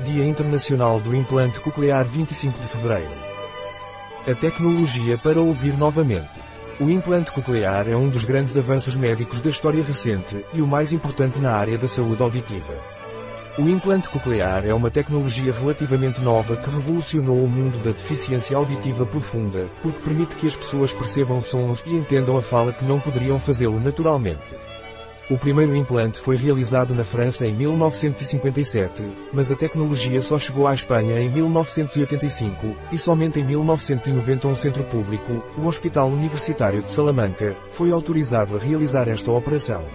Dia Internacional do Implante Coclear 25 de Fevereiro. A tecnologia para ouvir novamente. O implante coclear é um dos grandes avanços médicos da história recente e o mais importante na área da saúde auditiva. O implante coclear é uma tecnologia relativamente nova que revolucionou o mundo da deficiência auditiva profunda, porque permite que as pessoas percebam sons e entendam a fala que não poderiam fazê-lo naturalmente. O primeiro implante foi realizado na França em 1957, mas a tecnologia só chegou à Espanha em 1985, e somente em 1990 um centro público, o Hospital Universitário de Salamanca, foi autorizado a realizar esta operação.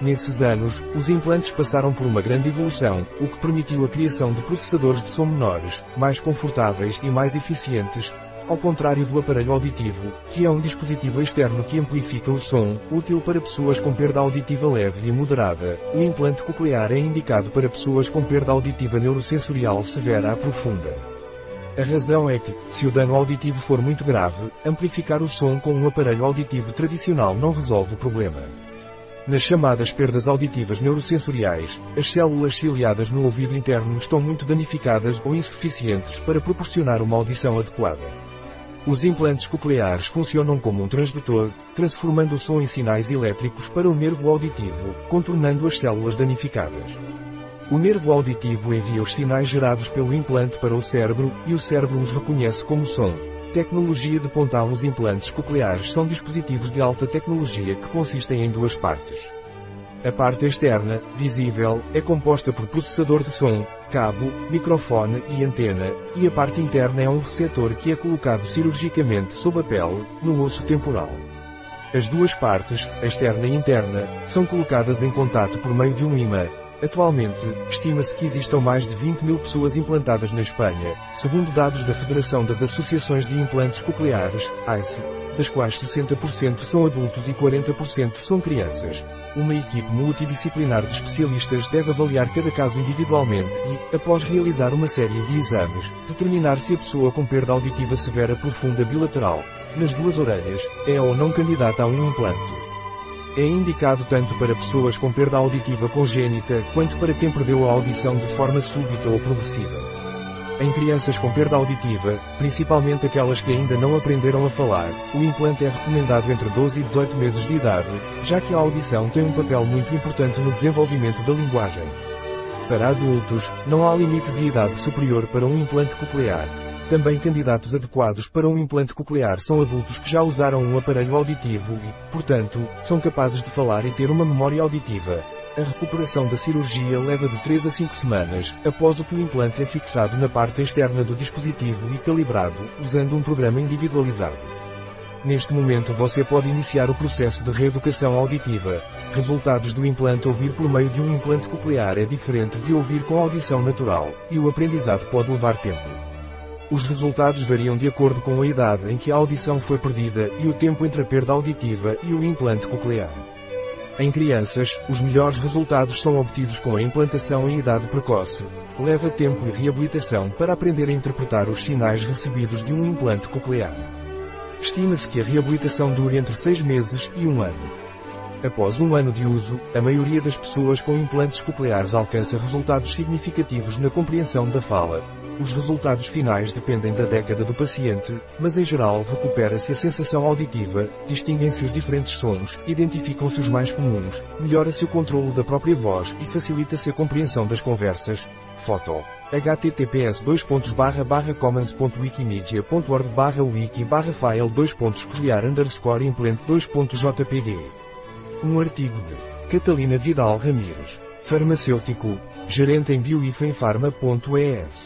Nesses anos, os implantes passaram por uma grande evolução, o que permitiu a criação de processadores de som menores, mais confortáveis e mais eficientes, ao contrário do aparelho auditivo, que é um dispositivo externo que amplifica o som, útil para pessoas com perda auditiva leve e moderada, o implante coclear é indicado para pessoas com perda auditiva neurosensorial severa a profunda. A razão é que, se o dano auditivo for muito grave, amplificar o som com um aparelho auditivo tradicional não resolve o problema. Nas chamadas perdas auditivas neurosensoriais, as células ciliadas no ouvido interno estão muito danificadas ou insuficientes para proporcionar uma audição adequada. Os implantes cocleares funcionam como um transdutor, transformando o som em sinais elétricos para o nervo auditivo, contornando as células danificadas. O nervo auditivo envia os sinais gerados pelo implante para o cérebro, e o cérebro os reconhece como som. Tecnologia de ponta Os implantes cocleares são dispositivos de alta tecnologia que consistem em duas partes. A parte externa, visível, é composta por processador de som, cabo, microfone e antena, e a parte interna é um receptor que é colocado cirurgicamente sob a pele, no osso temporal. As duas partes, externa e interna, são colocadas em contato por meio de um imã. Atualmente, estima-se que existam mais de 20 mil pessoas implantadas na Espanha, segundo dados da Federação das Associações de Implantes Cocleares, AICE, das quais 60% são adultos e 40% são crianças. Uma equipe multidisciplinar de especialistas deve avaliar cada caso individualmente e, após realizar uma série de exames, determinar se a pessoa com perda auditiva severa profunda bilateral, nas duas orelhas, é ou não candidata a um implante. É indicado tanto para pessoas com perda auditiva congênita quanto para quem perdeu a audição de forma súbita ou progressiva. Em crianças com perda auditiva, principalmente aquelas que ainda não aprenderam a falar, o implante é recomendado entre 12 e 18 meses de idade, já que a audição tem um papel muito importante no desenvolvimento da linguagem. Para adultos, não há limite de idade superior para um implante coclear. Também candidatos adequados para um implante coclear são adultos que já usaram um aparelho auditivo e, portanto, são capazes de falar e ter uma memória auditiva. A recuperação da cirurgia leva de 3 a 5 semanas, após o que o implante é fixado na parte externa do dispositivo e calibrado, usando um programa individualizado. Neste momento você pode iniciar o processo de reeducação auditiva. Resultados do implante ouvir por meio de um implante coclear é diferente de ouvir com audição natural, e o aprendizado pode levar tempo. Os resultados variam de acordo com a idade em que a audição foi perdida e o tempo entre a perda auditiva e o implante coclear. Em crianças, os melhores resultados são obtidos com a implantação em idade precoce. Leva tempo e reabilitação para aprender a interpretar os sinais recebidos de um implante coclear. Estima-se que a reabilitação dure entre 6 meses e um ano. Após um ano de uso, a maioria das pessoas com implantes cocleares alcança resultados significativos na compreensão da fala, os resultados finais dependem da década do paciente, mas em geral recupera-se a sensação auditiva, distinguem-se os diferentes sons, identificam-se os mais comuns, melhora-se o controle da própria voz e facilita-se a compreensão das conversas. Foto. https commons.wikimedia.org barra wiki barra file 2 underscore implant 2.jpg. Um artigo de Catalina Vidal Ramírez, farmacêutico, gerente em bioifenfarma.es.